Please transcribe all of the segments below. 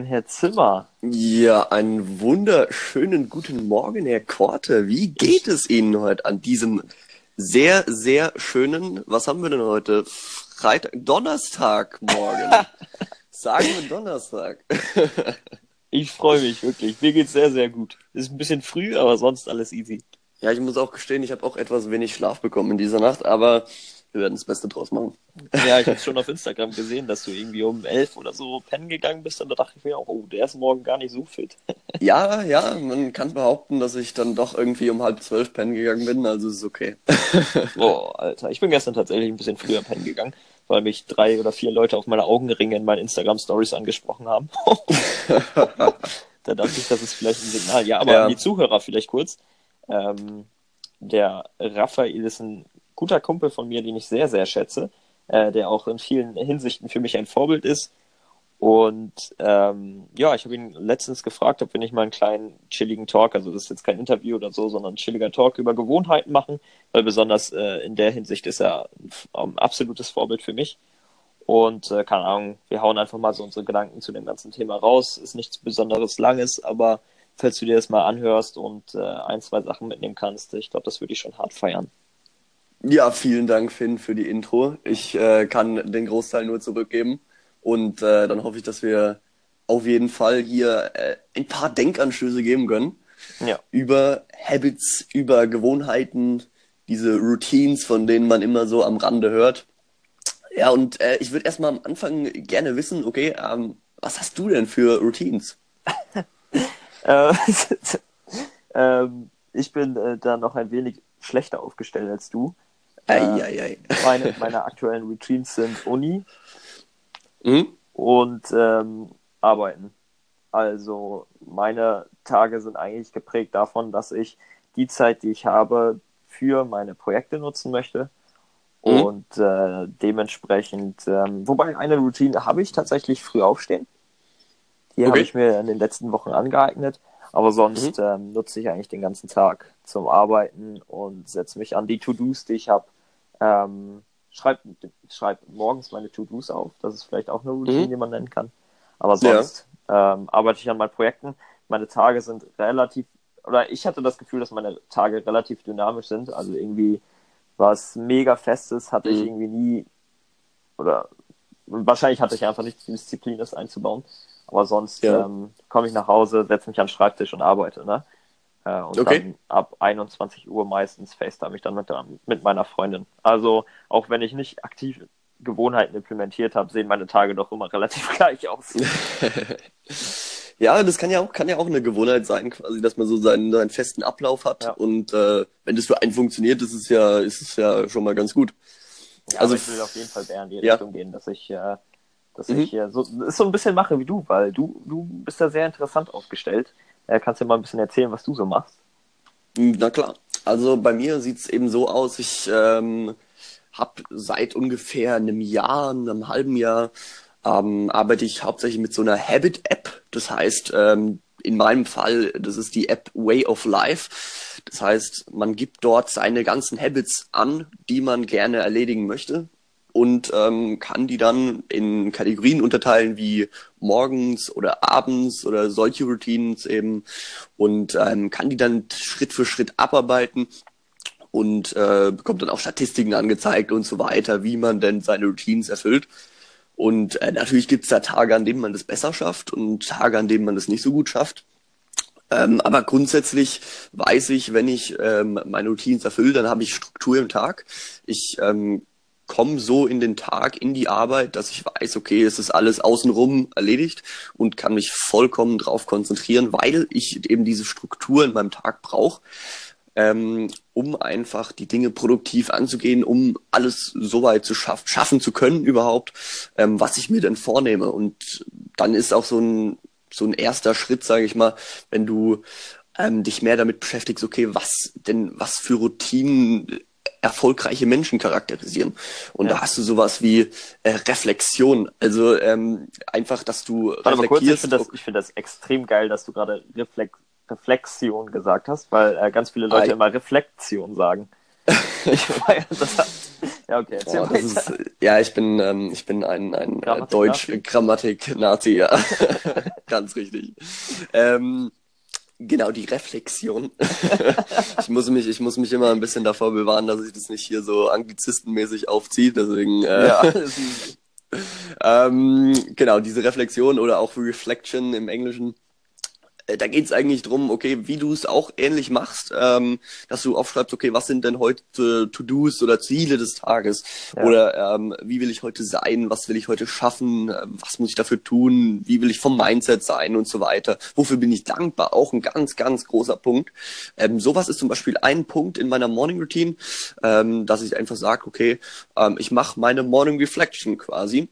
Herr Zimmer. Ja, einen wunderschönen guten Morgen, Herr Korte. Wie geht es Ihnen heute an diesem sehr, sehr schönen, was haben wir denn heute? Freitag, Donnerstag morgen. Sagen wir Donnerstag. ich freue mich wirklich. Mir geht's sehr, sehr gut. Ist ein bisschen früh, aber sonst alles easy. Ja, ich muss auch gestehen, ich habe auch etwas wenig Schlaf bekommen in dieser Nacht, aber wir werden das Beste draus machen. Ja, ich habe schon auf Instagram gesehen, dass du irgendwie um elf oder so pennen gegangen bist und da dachte ich mir auch, oh, der ist morgen gar nicht so fit. Ja, ja, man kann behaupten, dass ich dann doch irgendwie um halb zwölf pennen gegangen bin, also ist okay. Boah, Alter, ich bin gestern tatsächlich ein bisschen früher pennen gegangen, weil mich drei oder vier Leute auf meine Augenringe in meinen Instagram-Stories angesprochen haben. da dachte ich, das ist vielleicht ein Signal. Ja, aber ja. die Zuhörer vielleicht kurz. Ähm, der Raphael ist ein guter Kumpel von mir, den ich sehr, sehr schätze, äh, der auch in vielen Hinsichten für mich ein Vorbild ist. Und ähm, ja, ich habe ihn letztens gefragt, ob wir nicht mal einen kleinen chilligen Talk, also das ist jetzt kein Interview oder so, sondern ein chilliger Talk über Gewohnheiten machen, weil besonders äh, in der Hinsicht ist er ein absolutes Vorbild für mich. Und äh, keine Ahnung, wir hauen einfach mal so unsere Gedanken zu dem ganzen Thema raus. Ist nichts Besonderes Langes, aber falls du dir das mal anhörst und äh, ein, zwei Sachen mitnehmen kannst, ich glaube, das würde ich schon hart feiern. Ja, vielen Dank, Finn, für die Intro. Ich äh, kann den Großteil nur zurückgeben. Und äh, dann hoffe ich, dass wir auf jeden Fall hier äh, ein paar Denkanstöße geben können. Ja. Über Habits, über Gewohnheiten, diese Routines, von denen man immer so am Rande hört. Ja, und äh, ich würde erstmal am Anfang gerne wissen, okay, ähm, was hast du denn für Routines? Äh, ähm, ich bin äh, da noch ein wenig schlechter aufgestellt als du. Ei, äh, ei, ei. Meine, meine aktuellen Routines sind Uni mhm. und ähm, Arbeiten. Also meine Tage sind eigentlich geprägt davon, dass ich die Zeit, die ich habe, für meine Projekte nutzen möchte. Mhm. Und äh, dementsprechend, ähm, wobei eine Routine habe ich tatsächlich früh aufstehen. Die okay. habe ich mir in den letzten Wochen angeeignet. Aber sonst mhm. ähm, nutze ich eigentlich den ganzen Tag zum Arbeiten und setze mich an die To-Dos, die ich habe. Ähm, schreib, schreib morgens meine To-Dos auf. Das ist vielleicht auch eine Routine, mhm. die man nennen kann. Aber sonst ja. ähm, arbeite ich an meinen Projekten. Meine Tage sind relativ, oder ich hatte das Gefühl, dass meine Tage relativ dynamisch sind. Also irgendwie was mega Festes hatte mhm. ich irgendwie nie, oder wahrscheinlich hatte ich einfach nicht die Disziplin, das einzubauen. Aber sonst ja. ähm, komme ich nach Hause, setze mich an den Schreibtisch und arbeite. Ne? Äh, und okay. dann ab 21 Uhr meistens FaceTime ich dann mit, mit meiner Freundin. Also auch wenn ich nicht aktiv Gewohnheiten implementiert habe, sehen meine Tage doch immer relativ gleich aus. ja, das kann ja auch, kann ja auch eine Gewohnheit sein, quasi, dass man so seinen, seinen festen Ablauf hat. Ja. Und äh, wenn das für einen funktioniert, ist es ja, ist es ja schon mal ganz gut. Ja, also ich will auf jeden Fall mehr in die ja. Richtung gehen, dass ich äh, dass mhm. ich hier so, ist so ein bisschen mache wie du, weil du, du bist da sehr interessant aufgestellt. Äh, kannst du mal ein bisschen erzählen, was du so machst? Na klar. Also bei mir sieht es eben so aus, ich ähm, habe seit ungefähr einem Jahr, einem halben Jahr, ähm, arbeite ich hauptsächlich mit so einer Habit-App. Das heißt, ähm, in meinem Fall, das ist die App Way of Life. Das heißt, man gibt dort seine ganzen Habits an, die man gerne erledigen möchte und ähm, kann die dann in Kategorien unterteilen wie morgens oder abends oder solche Routines eben und ähm, kann die dann Schritt für Schritt abarbeiten und äh, bekommt dann auch Statistiken angezeigt und so weiter, wie man denn seine Routines erfüllt. Und äh, natürlich gibt's da Tage, an denen man das besser schafft und Tage, an denen man das nicht so gut schafft. Ähm, aber grundsätzlich weiß ich, wenn ich ähm, meine Routines erfülle, dann habe ich Struktur im Tag. Ich ähm, komme so in den Tag, in die Arbeit, dass ich weiß, okay, es ist alles außenrum erledigt und kann mich vollkommen drauf konzentrieren, weil ich eben diese Struktur in meinem Tag brauche, ähm, um einfach die Dinge produktiv anzugehen, um alles so weit zu schaff schaffen zu können überhaupt, ähm, was ich mir denn vornehme. Und dann ist auch so ein so ein erster Schritt, sage ich mal, wenn du ähm, dich mehr damit beschäftigst, okay, was denn, was für Routinen erfolgreiche Menschen charakterisieren. Und ja. da hast du sowas wie äh, Reflexion. Also ähm, einfach, dass du Warte reflektierst. Kurz, ich finde das, find das extrem geil, dass du gerade Reflex Reflexion gesagt hast, weil äh, ganz viele Leute ah, immer Reflexion sagen. ich feiere das. Ja, okay, erzähl Boah, das ist, ja, ich bin, ähm, ich bin ein, ein Grammatik Deutsch-Grammatik-Nazi, ja. Ganz richtig. Ähm, Genau, die Reflexion. ich, muss mich, ich muss mich immer ein bisschen davor bewahren, dass ich das nicht hier so anglizistenmäßig aufziehe. Deswegen, äh, ja. ähm, genau, diese Reflexion oder auch Reflection im Englischen da geht es eigentlich drum, okay, wie du es auch ähnlich machst, ähm, dass du aufschreibst, okay, was sind denn heute To-Dos oder Ziele des Tages? Ja. Oder ähm, wie will ich heute sein? Was will ich heute schaffen? Ähm, was muss ich dafür tun? Wie will ich vom Mindset sein und so weiter? Wofür bin ich dankbar? Auch ein ganz, ganz großer Punkt. Ähm, sowas ist zum Beispiel ein Punkt in meiner Morning Routine, ähm, dass ich einfach sage, okay, ähm, ich mache meine Morning Reflection quasi.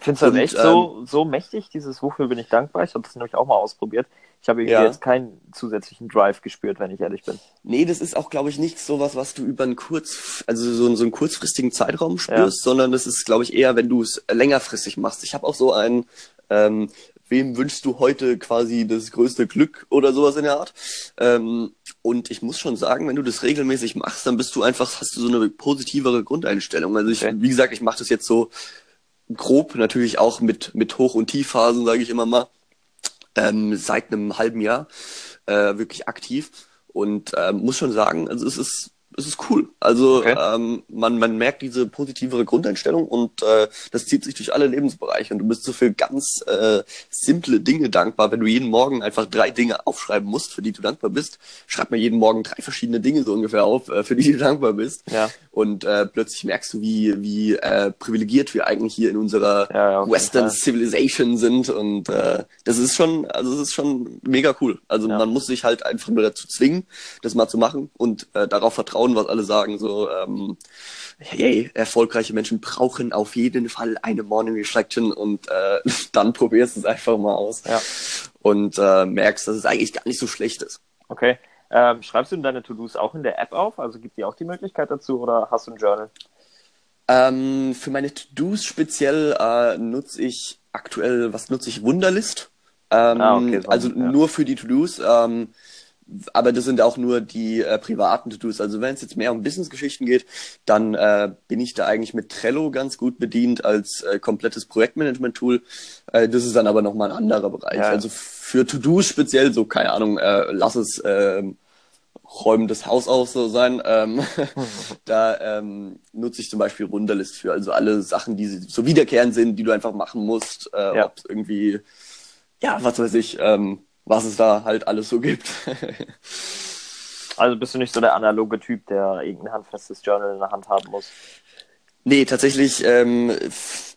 Findest du das echt so, so mächtig, dieses Wofür bin ich dankbar? Ich habe das nämlich auch mal ausprobiert. Ich habe irgendwie ja. jetzt keinen zusätzlichen Drive gespürt, wenn ich ehrlich bin. Nee, das ist auch, glaube ich, nicht sowas, was du über einen kurz, also so, so einen kurzfristigen Zeitraum spürst, ja. sondern das ist, glaube ich, eher, wenn du es längerfristig machst. Ich habe auch so ein, ähm, wem wünschst du heute quasi das größte Glück oder sowas in der Art. Ähm, und ich muss schon sagen, wenn du das regelmäßig machst, dann bist du einfach, hast du so eine positivere Grundeinstellung. Also ich, okay. wie gesagt, ich mache das jetzt so grob, natürlich auch mit, mit Hoch- und Tiefphasen, sage ich immer mal ähm, seit einem halben Jahr äh, wirklich aktiv. Und äh, muss schon sagen, also es ist es ist cool. Also okay. ähm, man, man merkt diese positivere Grundeinstellung und äh, das zieht sich durch alle Lebensbereiche. Und du bist so für ganz äh, simple Dinge dankbar. Wenn du jeden Morgen einfach drei Dinge aufschreiben musst, für die du dankbar bist, schreib mir jeden Morgen drei verschiedene Dinge so ungefähr auf, äh, für die du dankbar bist. Ja. Und äh, plötzlich merkst du, wie, wie äh, privilegiert wir eigentlich hier in unserer ja, ja, Western Fall. Civilization sind. Und äh, das ist schon, also es ist schon mega cool. Also man muss sich halt einfach nur dazu zwingen, das mal zu machen und äh, darauf vertrauen vertrauen, was alle sagen. So, ähm, hey, erfolgreiche Menschen brauchen auf jeden Fall eine Morning Reflection und äh, dann probierst du es einfach mal aus ja. und äh, merkst, dass es eigentlich gar nicht so schlecht ist. Okay. Ähm, schreibst du deine To-Dos auch in der App auf? Also gibt die auch die Möglichkeit dazu oder hast du ein Journal? Ähm, für meine To-Dos speziell äh, nutze ich aktuell, was nutze ich? Wunderlist. Ähm, ah, okay, so, also ja. nur für die To-Dos. Ähm, aber das sind auch nur die äh, privaten To-Dos. Also wenn es jetzt mehr um Business-Geschichten geht, dann äh, bin ich da eigentlich mit Trello ganz gut bedient als äh, komplettes Projektmanagement-Tool. Äh, das ist dann aber nochmal ein anderer Bereich. Ja. Also für To-Dos speziell, so keine Ahnung, äh, lass es äh, räumen das Haus aus so sein. Ähm, da ähm, nutze ich zum Beispiel Runderlist für, also alle Sachen, die so wiederkehrend sind, die du einfach machen musst, äh, ja. ob irgendwie, ja, was weiß ich, ähm, was es da halt alles so gibt. also bist du nicht so der analoge Typ, der irgendein handfestes Journal in der Hand haben muss? Nee, tatsächlich ähm,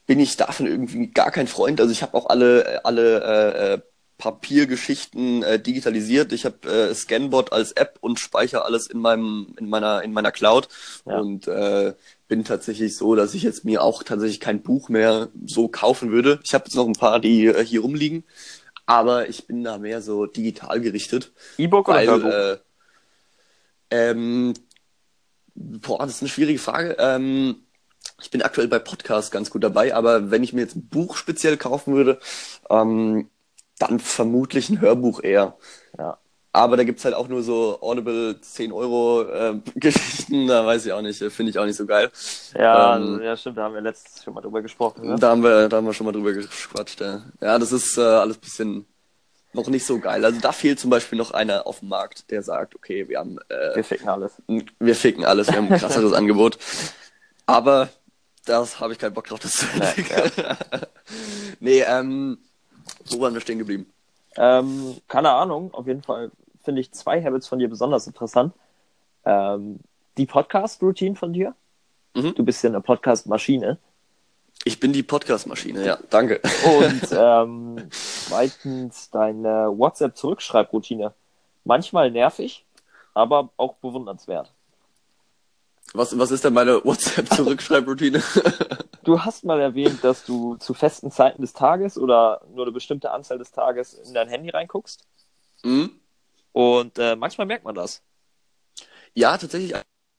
bin ich davon irgendwie gar kein Freund. Also ich habe auch alle, alle äh, äh, Papiergeschichten äh, digitalisiert. Ich habe äh, Scanbot als App und speichere alles in meinem in meiner in meiner Cloud ja. und äh, bin tatsächlich so, dass ich jetzt mir auch tatsächlich kein Buch mehr so kaufen würde. Ich habe jetzt noch ein paar, die äh, hier rumliegen, aber ich bin da mehr so digital gerichtet. E-Book oder Hörbuch? Äh, ähm, boah, das ist eine schwierige Frage. Ähm, ich bin aktuell bei Podcast ganz gut dabei, aber wenn ich mir jetzt ein Buch speziell kaufen würde, ähm, dann vermutlich ein Hörbuch eher. Ja. Aber da gibt's halt auch nur so Audible 10 Euro äh, Geschichten, da weiß ich auch nicht, finde ich auch nicht so geil. Ja, ähm, ja, stimmt, da haben wir letztes schon mal drüber gesprochen. Ne? Da haben wir, da haben wir schon mal drüber gequatscht, ja. Ja, das ist äh, alles bisschen noch nicht so geil. Also da fehlt zum Beispiel noch einer auf dem Markt, der sagt, okay, wir haben äh, Wir ficken alles. Wir ficken alles, wir haben ein krasseres Angebot. Aber das habe ich keinen Bock drauf, das zu. Ja. nee, ähm, wo waren wir stehen geblieben? Ähm, keine Ahnung, auf jeden Fall finde ich zwei Habits von dir besonders interessant. Ähm, die Podcast-Routine von dir. Mhm. Du bist ja eine Podcast-Maschine. Ich bin die Podcast-Maschine, ja, danke. Und ähm, zweitens deine WhatsApp-Zurückschreibroutine. Manchmal nervig, aber auch bewundernswert. Was, was ist denn meine WhatsApp-Zurückschreibroutine? du hast mal erwähnt, dass du zu festen Zeiten des Tages oder nur eine bestimmte Anzahl des Tages in dein Handy reinguckst. Mhm. Und äh, manchmal merkt man das. Ja, tatsächlich.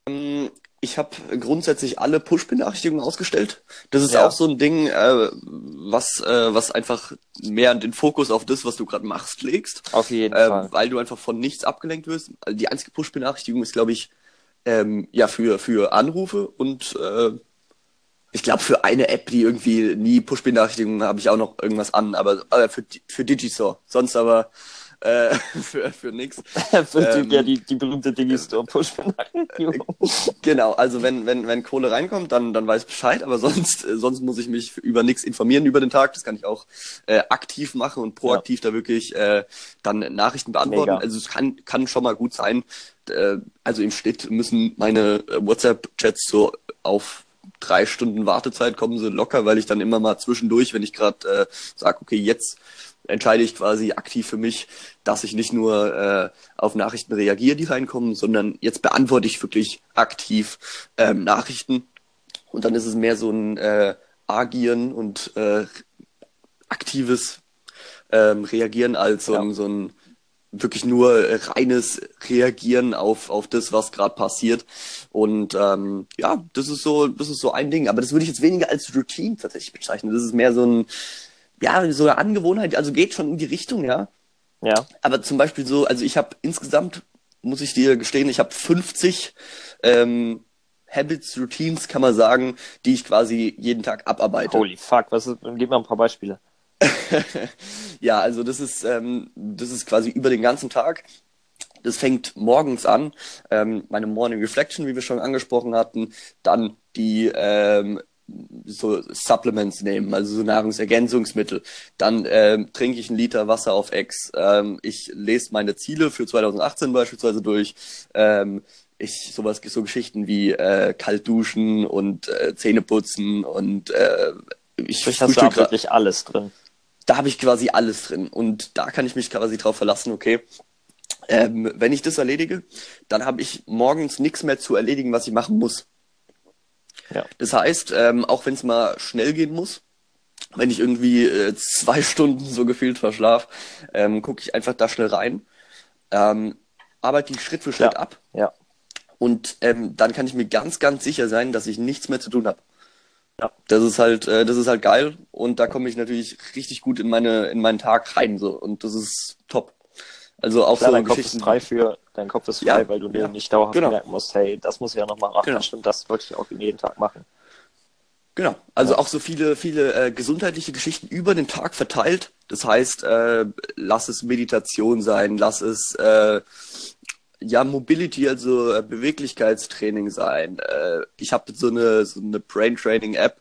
Ähm, ich habe grundsätzlich alle Push-Benachrichtigungen ausgestellt. Das ist ja. auch so ein Ding, äh, was, äh, was einfach mehr den Fokus auf das, was du gerade machst, legst. Auf jeden äh, Fall. Weil du einfach von nichts abgelenkt wirst. Also die einzige Push-Benachrichtigung ist, glaube ich, ähm, ja, für, für Anrufe und äh, ich glaube, für eine App, die irgendwie nie Push-Benachrichtigungen habe ich auch noch irgendwas an, aber äh, für, für Digistore. Sonst aber äh, für, für nix. für ähm, die, ja, die, die berühmte Digistore-Push-Benachrichtigung. genau, also wenn, wenn, wenn Kohle reinkommt, dann, dann weiß Bescheid, aber sonst, äh, sonst muss ich mich über nichts informieren über den Tag. Das kann ich auch äh, aktiv machen und proaktiv ja. da wirklich äh, dann Nachrichten beantworten. Mega. Also es kann, kann schon mal gut sein. Äh, also im Schnitt müssen meine äh, WhatsApp-Chats so auf drei Stunden Wartezeit kommen sie locker, weil ich dann immer mal zwischendurch, wenn ich gerade äh, sage, okay, jetzt entscheide ich quasi aktiv für mich, dass ich nicht nur äh, auf Nachrichten reagiere, die reinkommen, sondern jetzt beantworte ich wirklich aktiv ähm, Nachrichten. Und dann ist es mehr so ein äh, Agieren und äh, aktives ähm, Reagieren als so, ja. ein, so ein wirklich nur reines Reagieren auf, auf das, was gerade passiert. Und ähm, ja, das ist so, das ist so ein Ding. Aber das würde ich jetzt weniger als Routine tatsächlich bezeichnen. Das ist mehr so ein, ja, so eine Angewohnheit, also geht schon in die Richtung, ja. Ja. Aber zum Beispiel so, also ich habe insgesamt, muss ich dir gestehen, ich habe 50 ähm, Habits, Routines, kann man sagen, die ich quasi jeden Tag abarbeite. Holy fuck, was ist, gib mal ein paar Beispiele. ja, also das ist, ähm, das ist quasi über den ganzen Tag. Das fängt morgens an, ähm, meine Morning Reflection, wie wir schon angesprochen hatten, dann die ähm, so Supplements nehmen, also so Nahrungsergänzungsmittel. Dann ähm, trinke ich einen Liter Wasser auf Ex. Ähm, ich lese meine Ziele für 2018 beispielsweise durch. Ähm, ich sowas so Geschichten wie äh, kalt duschen und äh, Zähne putzen und äh, ich ich hast da wirklich alles drin da habe ich quasi alles drin. Und da kann ich mich quasi drauf verlassen, okay, ähm, wenn ich das erledige, dann habe ich morgens nichts mehr zu erledigen, was ich machen muss. Ja. Das heißt, ähm, auch wenn es mal schnell gehen muss, wenn ich irgendwie äh, zwei Stunden so gefühlt verschlaf, ähm, gucke ich einfach da schnell rein, ähm, arbeite die Schritt für Schritt ja. ab. Ja. Und ähm, dann kann ich mir ganz, ganz sicher sein, dass ich nichts mehr zu tun habe. Ja, das ist halt, äh, das ist halt geil und da komme ich natürlich richtig gut in meine, in meinen Tag rein so und das ist top. Also auch Klar, so dein Kopf ist frei für, dein Kopf ist frei, ja, weil du dir ja, nicht dauerhaft genau. merken musst, hey, das muss ich ja nochmal machen, genau. stimmt, das wollte ich auch jeden Tag machen. Genau, also ja. auch so viele, viele äh, gesundheitliche Geschichten über den Tag verteilt. Das heißt, äh, lass es Meditation sein, lass es äh, ja, Mobility, also äh, Beweglichkeitstraining sein. Äh, ich habe so eine, so eine Brain Training App.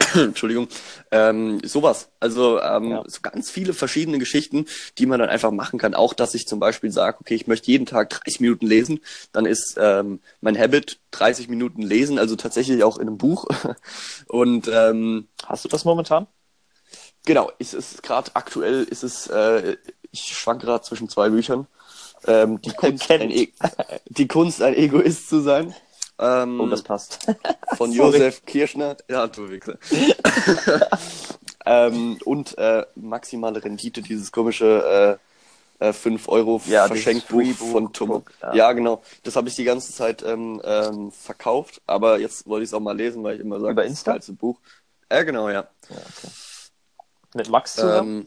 Entschuldigung, ähm, sowas. Also ähm, ja. so ganz viele verschiedene Geschichten, die man dann einfach machen kann. Auch, dass ich zum Beispiel sage, okay, ich möchte jeden Tag 30 Minuten lesen, dann ist ähm, mein Habit 30 Minuten lesen, also tatsächlich auch in einem Buch. Und ähm, hast du das momentan? Genau, ist es gerade aktuell ist es, äh, ich schwank gerade zwischen zwei Büchern. Ähm, die, Kunst, ein e die Kunst, ein Egoist zu sein. Ähm, oh, das passt. von Josef Kirschner. Ja, du Wichser. ähm, und äh, maximale Rendite, dieses komische äh, äh, 5 Euro ja, Verschenkbuch von Tom. Ja. ja. genau. Das habe ich die ganze Zeit ähm, ähm, verkauft, aber jetzt wollte ich es auch mal lesen, weil ich immer sage, das ist das geilste Buch. Ja, genau, ja. ja okay. Mit Max zusammen? Ähm,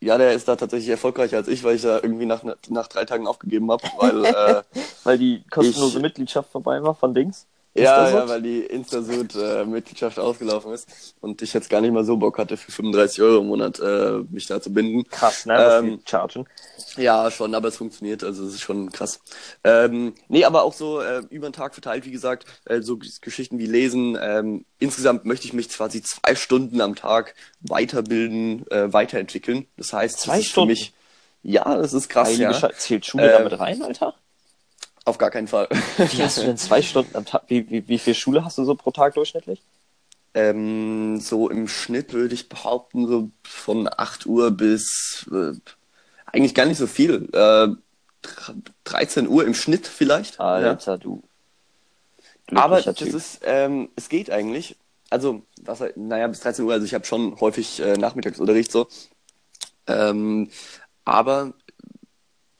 ja, der ist da tatsächlich erfolgreicher als ich, weil ich da irgendwie nach, nach drei Tagen aufgegeben habe, weil, äh, weil die kostenlose ich, Mitgliedschaft vorbei war von Dings. Ja, ja, weil die Instasud-Mitgliedschaft äh, ausgelaufen ist und ich jetzt gar nicht mal so Bock hatte, für 35 Euro im Monat äh, mich da zu binden. Krass, ne? Was ähm, die chargen. Ja, schon, aber es funktioniert, also es ist schon krass. Ähm, nee, aber auch so äh, über den Tag verteilt, wie gesagt, äh, so Geschichten wie Lesen. Ähm, insgesamt möchte ich mich quasi zwei Stunden am Tag weiterbilden, äh, weiterentwickeln. Das heißt, zwei das Stunden? Mich, ja, das ist krass. Ja. Zählt Schule damit rein, Alter? Auf gar keinen Fall. Wie hast du denn zwei Stunden am Tag? Wie, wie, wie viel Schule hast du so pro Tag durchschnittlich? Ähm, so im Schnitt würde ich behaupten, so von 8 Uhr bis äh, eigentlich gar nicht so viel. Äh, 13 Uhr im Schnitt vielleicht. Alter, ja. du. Aber das typ. ist, ähm, es geht eigentlich. Also, was, naja, bis 13 Uhr, also ich habe schon häufig äh, Nachmittagsunterricht so. Ähm, aber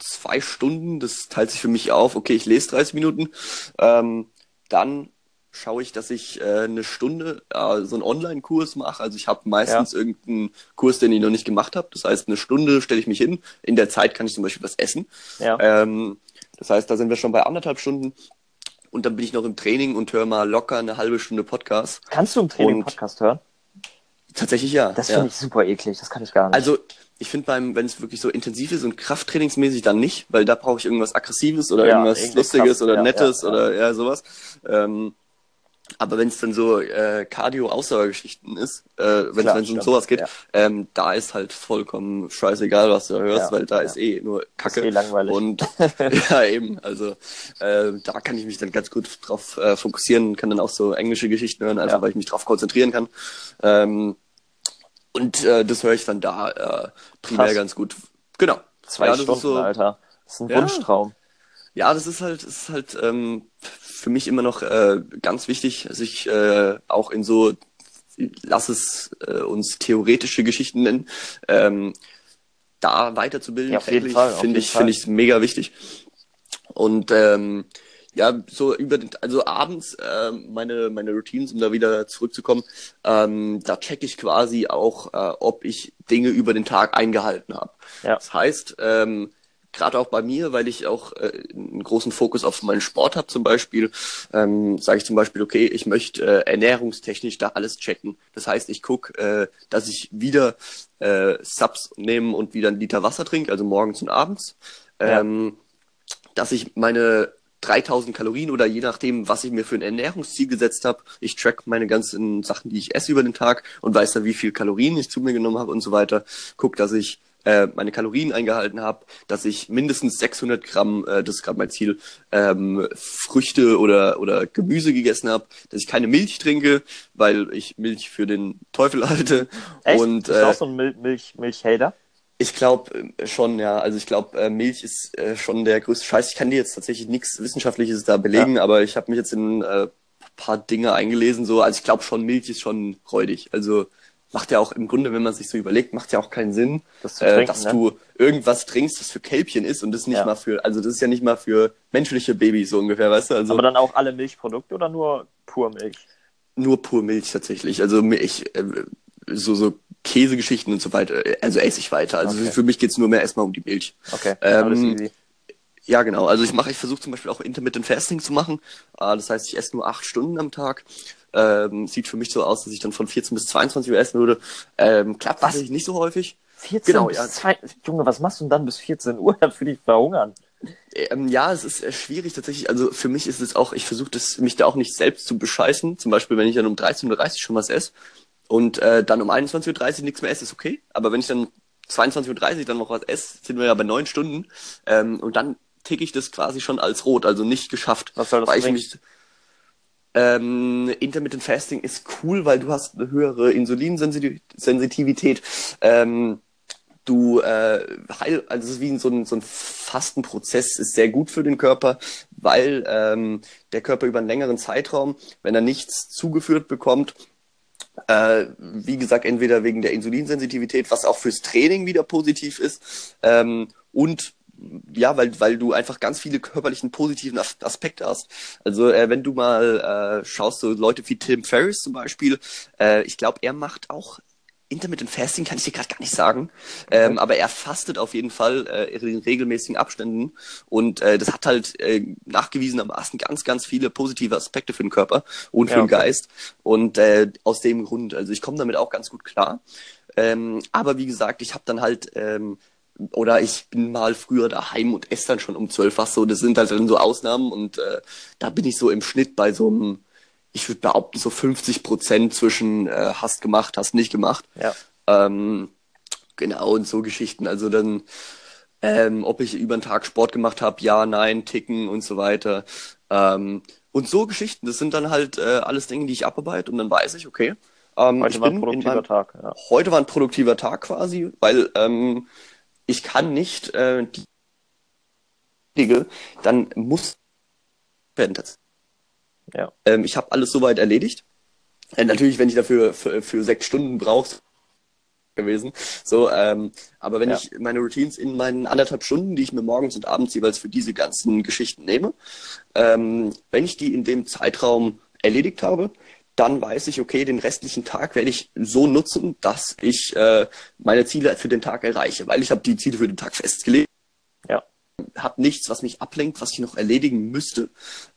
zwei Stunden, das teilt sich für mich auf, okay, ich lese 30 Minuten, ähm, dann schaue ich, dass ich äh, eine Stunde äh, so einen Online-Kurs mache. Also ich habe meistens ja. irgendeinen Kurs, den ich noch nicht gemacht habe. Das heißt, eine Stunde stelle ich mich hin. In der Zeit kann ich zum Beispiel was essen. Ja. Ähm, Das heißt, da sind wir schon bei anderthalb Stunden und dann bin ich noch im Training und höre mal locker eine halbe Stunde Podcast. Kannst du im Training und Podcast hören? Tatsächlich ja. Das finde ja. ich super eklig, das kann ich gar nicht. Also ich finde beim, wenn es wirklich so intensiv ist und krafttrainingsmäßig, dann nicht, weil da brauche ich irgendwas Aggressives oder ja, irgendwas Lustiges Kraft, oder ja, Nettes oder ja sowas. Ähm, aber wenn es dann so äh, Cardio-Ausdauergeschichten ist, äh, wenn es um sowas geht, ja. ähm, da ist halt vollkommen scheißegal, was du da hörst, ja, weil da ja. ist eh nur Kacke. Ist eh langweilig. Und ja, eben, also äh, da kann ich mich dann ganz gut drauf äh, fokussieren, kann dann auch so englische Geschichten hören, einfach weil ich mich drauf konzentrieren kann. Ähm, und äh, das höre ich dann da äh, primär Krass. ganz gut. Genau. Zwei Stunden, so, Alter. Das ist ein Wunschtraum. Ja, das ist halt, das ist halt ähm, für mich immer noch äh, ganz wichtig, sich äh, auch in so, lass es äh, uns theoretische Geschichten nennen, ähm, da weiterzubilden. Ja, auf jeden Fall. Finde ich, finde ich mega wichtig. Und ähm, ja, so über den, also abends äh, meine meine Routines, um da wieder zurückzukommen, ähm, da checke ich quasi auch, äh, ob ich Dinge über den Tag eingehalten habe. Ja. Das heißt, ähm, gerade auch bei mir, weil ich auch äh, einen großen Fokus auf meinen Sport habe zum Beispiel, ähm, sage ich zum Beispiel, okay, ich möchte äh, ernährungstechnisch da alles checken. Das heißt, ich gucke, äh, dass ich wieder äh, Subs nehme und wieder einen Liter Wasser trinke, also morgens und abends. Ähm, ja. Dass ich meine 3000 Kalorien oder je nachdem, was ich mir für ein Ernährungsziel gesetzt habe. Ich track meine ganzen Sachen, die ich esse über den Tag und weiß dann, wie viel Kalorien ich zu mir genommen habe und so weiter. Guck, dass ich äh, meine Kalorien eingehalten habe, dass ich mindestens 600 Gramm, äh, das ist gerade mein Ziel, ähm, Früchte oder, oder Gemüse gegessen habe, dass ich keine Milch trinke, weil ich Milch für den Teufel halte. Echt? Und, äh, Bist du auch so ein Mil Milch Milchhater? Ich glaube äh, schon, ja. Also ich glaube, äh, Milch ist äh, schon der größte Scheiß. Ich kann dir jetzt tatsächlich nichts Wissenschaftliches da belegen, ja. aber ich habe mich jetzt in äh, paar Dinge eingelesen. So, also ich glaube schon, Milch ist schon räudig. Also macht ja auch im Grunde, wenn man sich so überlegt, macht ja auch keinen Sinn, das äh, trinken, dass ne? du irgendwas trinkst, das für Kälbchen ist und das nicht ja. mal für, also das ist ja nicht mal für menschliche Babys so ungefähr, weißt du? Also, Aber dann auch alle Milchprodukte oder nur pur Milch? Nur pur Milch tatsächlich. Also Milch, äh, so, so Käsegeschichten und so weiter, äh, also esse ich weiter. Also okay. für mich geht's nur mehr erstmal um die Milch. Okay, ähm, easy. Ja, genau. Also ich mache, ich versuche zum Beispiel auch Intermittent Fasting zu machen. Äh, das heißt, ich esse nur acht Stunden am Tag. Ähm, sieht für mich so aus, dass ich dann von 14 bis 22 Uhr essen würde. Ähm, klappt was? nicht so häufig. 14 genau, bis ja. 2, Junge, was machst du denn dann bis 14 Uhr? Dann für dich verhungern. Ähm, ja, es ist äh, schwierig tatsächlich. Also für mich ist es auch, ich versuche mich da auch nicht selbst zu bescheißen. Zum Beispiel, wenn ich dann um 13.30 Uhr schon was esse und äh, dann um 21.30 Uhr nichts mehr esse, ist okay. Aber wenn ich dann 22.30 Uhr dann noch was esse, sind wir ja bei neun Stunden. Ähm, und dann ticke ich das quasi schon als rot, also nicht geschafft. Was soll das weil ich ähm, Intermittent Fasting ist cool, weil du hast eine höhere Insulinsensitivität. Ähm, du äh, heil, also es ist wie so ein, so ein Fastenprozess, ist sehr gut für den Körper, weil ähm, der Körper über einen längeren Zeitraum, wenn er nichts zugeführt bekommt, äh, wie gesagt, entweder wegen der Insulinsensitivität, was auch fürs Training wieder positiv ist, ähm, und ja, weil, weil du einfach ganz viele körperlichen positiven Aspekte hast. Also äh, wenn du mal äh, schaust, so Leute wie Tim Ferriss zum Beispiel, äh, ich glaube, er macht auch Intermittent Fasting, kann ich dir gerade gar nicht sagen, ähm, aber er fastet auf jeden Fall äh, in regelmäßigen Abständen und äh, das hat halt äh, nachgewiesenermaßen ganz, ganz viele positive Aspekte für den Körper und für ja, okay. den Geist und äh, aus dem Grund, also ich komme damit auch ganz gut klar. Ähm, aber wie gesagt, ich habe dann halt ähm, oder ich bin mal früher daheim und esse dann schon um zwölf was so. Das sind halt dann so Ausnahmen und äh, da bin ich so im Schnitt bei so einem, ich würde behaupten, so 50 Prozent zwischen äh, hast gemacht, hast nicht gemacht. Ja. Ähm, genau, und so Geschichten. Also dann, ähm, ob ich über den Tag Sport gemacht habe, ja, nein, ticken und so weiter. Ähm, und so Geschichten, das sind dann halt äh, alles Dinge, die ich abarbeite und dann weiß ich, okay. Ähm, heute war ein produktiver meinem, Tag. Ja. Heute war ein produktiver Tag quasi, weil ähm, ich kann nicht äh, die dann muss werden. Ja. Ähm, ich habe alles soweit erledigt. Äh, natürlich, wenn ich dafür für, für sechs Stunden brauche, gewesen. So, ähm, aber wenn ja. ich meine Routines in meinen anderthalb Stunden, die ich mir morgens und abends jeweils für diese ganzen Geschichten nehme, ähm, wenn ich die in dem Zeitraum erledigt habe, dann weiß ich, okay, den restlichen Tag werde ich so nutzen, dass ich äh, meine Ziele für den Tag erreiche, weil ich habe die Ziele für den Tag festgelegt. Ja. habe nichts, was mich ablenkt, was ich noch erledigen müsste.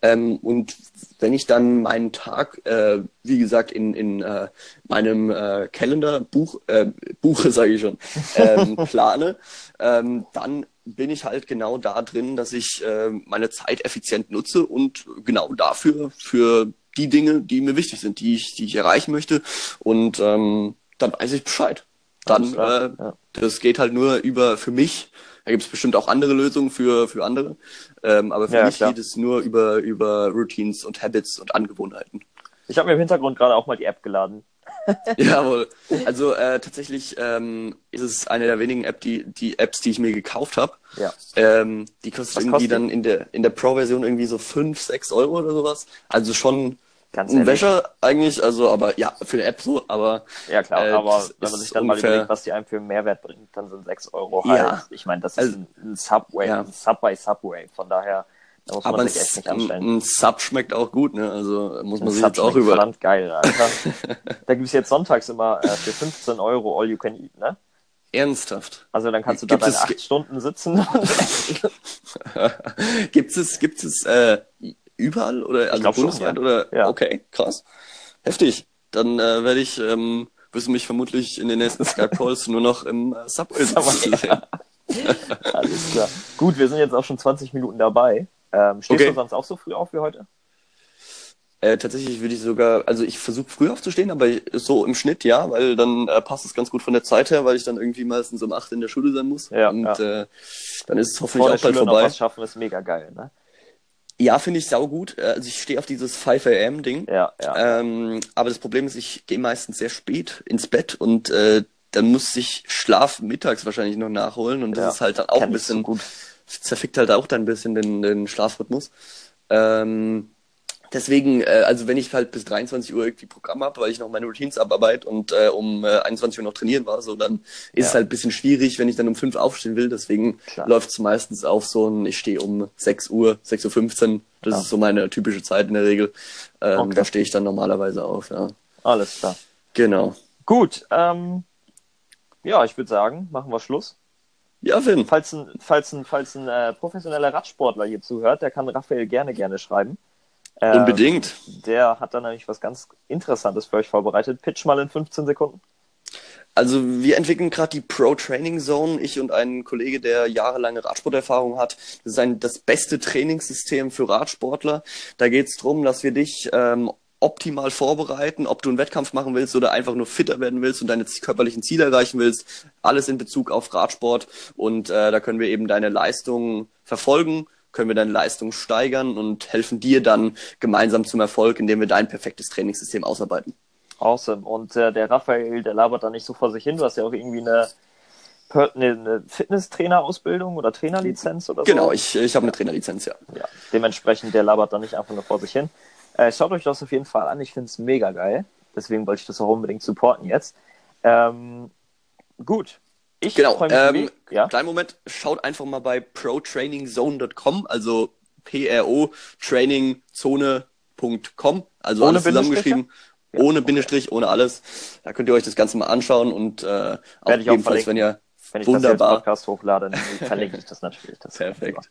Ähm, und wenn ich dann meinen Tag, äh, wie gesagt, in, in äh, meinem äh, Kalender, Buch, äh, Buche sage ich schon, ähm, plane, ähm, dann bin ich halt genau da drin, dass ich äh, meine Zeit effizient nutze und genau dafür, für die Dinge, die mir wichtig sind, die ich, die ich erreichen möchte. Und ähm, dann weiß ich Bescheid. Dann, äh, ja. das geht halt nur über für mich. Da gibt es bestimmt auch andere Lösungen für, für andere. Ähm, aber für ja, mich klar. geht es nur über, über Routines und Habits und Angewohnheiten. Ich habe mir im Hintergrund gerade auch mal die App geladen. Jawohl. Also äh, tatsächlich ähm, ist es eine der wenigen App, die, die Apps, die ich mir gekauft habe. Ja. Ähm, die kostet Was irgendwie kostet dann in der, in der Pro-Version irgendwie so 5, 6 Euro oder sowas. Also schon Ganz ein Wäscher eigentlich, also aber ja, für eine App so, aber. Ja klar, äh, aber wenn man sich dann ungefähr... mal überlegt, was die einem für einen Mehrwert bringt, dann sind 6 Euro halt. Ja. Ich meine, das ist also, ein Subway, ja. ein Subway Subway, von daher. Da muss man aber sich echt nicht anstellen. Ein Sub schmeckt auch gut, ne? Also muss man ein sich Sub jetzt auch über. Verdammt geil, Alter. da gibt es jetzt sonntags immer äh, für 15 Euro All You Can Eat, ne? Ernsthaft. Also dann kannst du da deine 8 Stunden sitzen. gibt es, gibt es äh, überall oder also bundesweit schon, ja. oder? Ja. Okay, krass. Heftig. Dann äh, werde ich, ähm, wirst du mich vermutlich in den nächsten Skype Calls nur noch im äh, Subway sehen. Alles klar. Gut, wir sind jetzt auch schon 20 Minuten dabei. Ähm, stehst okay. du sonst auch so früh auf wie heute? Äh, tatsächlich würde ich sogar, also ich versuche früh aufzustehen, aber so im Schnitt ja, weil dann äh, passt es ganz gut von der Zeit her, weil ich dann irgendwie meistens um 8 in der Schule sein muss. Ja, und ja. Äh, dann ist es hoffentlich Vor auch bald vorbei. Noch was schaffen ist mega geil, ne? Ja, finde ich saugut. Äh, also ich stehe auf dieses 5 am Ding. Ja, ja. Ähm, aber das Problem ist, ich gehe meistens sehr spät ins Bett und äh, dann muss ich Schlaf mittags wahrscheinlich noch nachholen und das ja, ist halt dann auch ein bisschen so gut. zerfickt halt auch dann ein bisschen den, den Schlafrhythmus. Ähm, Deswegen, äh, also wenn ich halt bis 23 Uhr irgendwie Programm habe, weil ich noch meine Routines abarbeite und äh, um äh, 21 Uhr noch trainieren war, so dann ist ja. es halt ein bisschen schwierig, wenn ich dann um 5 aufstehen will. Deswegen läuft es meistens auf so ein, ich stehe um 6 Uhr, 6.15 Uhr. Das ja. ist so meine typische Zeit in der Regel. Ähm, okay. Da stehe ich dann normalerweise auf, ja. Alles klar. Genau. Gut, ähm, ja, ich würde sagen, machen wir Schluss. Ja, Finn. Falls ein, falls ein, falls ein äh, professioneller Radsportler hier zuhört, der kann Raphael gerne, gerne schreiben. Ähm, Unbedingt. Der hat dann nämlich was ganz Interessantes für euch vorbereitet. Pitch mal in 15 Sekunden. Also wir entwickeln gerade die Pro Training Zone, ich und ein Kollege, der jahrelange Radsporterfahrung hat. Das ist ein, das beste Trainingssystem für Radsportler. Da geht es darum, dass wir dich ähm, optimal vorbereiten, ob du einen Wettkampf machen willst oder einfach nur fitter werden willst und deine körperlichen Ziele erreichen willst. Alles in Bezug auf Radsport. Und äh, da können wir eben deine Leistungen verfolgen können wir deine Leistung steigern und helfen dir dann gemeinsam zum Erfolg, indem wir dein perfektes Trainingssystem ausarbeiten. Awesome. Und äh, der Raphael, der labert da nicht so vor sich hin. Du hast ja auch irgendwie eine, eine Fitnesstrainer-Ausbildung oder Trainerlizenz oder so. Genau, ich, ich habe eine Trainerlizenz, ja. ja. Dementsprechend, der labert da nicht einfach nur vor sich hin. Äh, schaut euch das auf jeden Fall an. Ich finde es mega geil. Deswegen wollte ich das auch unbedingt supporten jetzt. Ähm, gut, ich genau. Ähm, ja? Kleinen Moment, schaut einfach mal bei protrainingzone.com, also P-R-O trainingzone.com, also ohne alles zusammengeschrieben. Ja, ohne okay. Bindestrich, ohne alles. Da könnt ihr euch das Ganze mal anschauen und äh, auch jedenfalls, wenn ihr wenn ich wunderbar. das Podcast hochlade, dann verlinke ich das natürlich. Das Perfekt.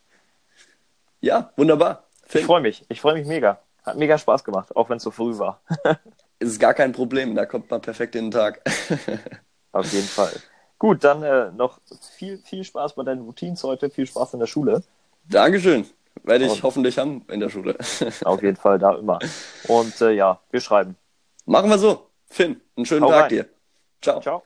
Ja, wunderbar. Finn. Ich freue mich. Ich freue mich mega. Hat mega Spaß gemacht, auch wenn es so früh war. ist gar kein Problem. Da kommt man perfekt in den Tag. Auf jeden Fall. Gut, dann äh, noch viel, viel Spaß bei deinen Routines heute, viel Spaß in der Schule. Dankeschön. Werde ich Und hoffentlich haben in der Schule. Auf jeden Fall, da immer. Und äh, ja, wir schreiben. Machen wir so. Finn, einen schönen Hau Tag rein. dir. Ciao. Ciao.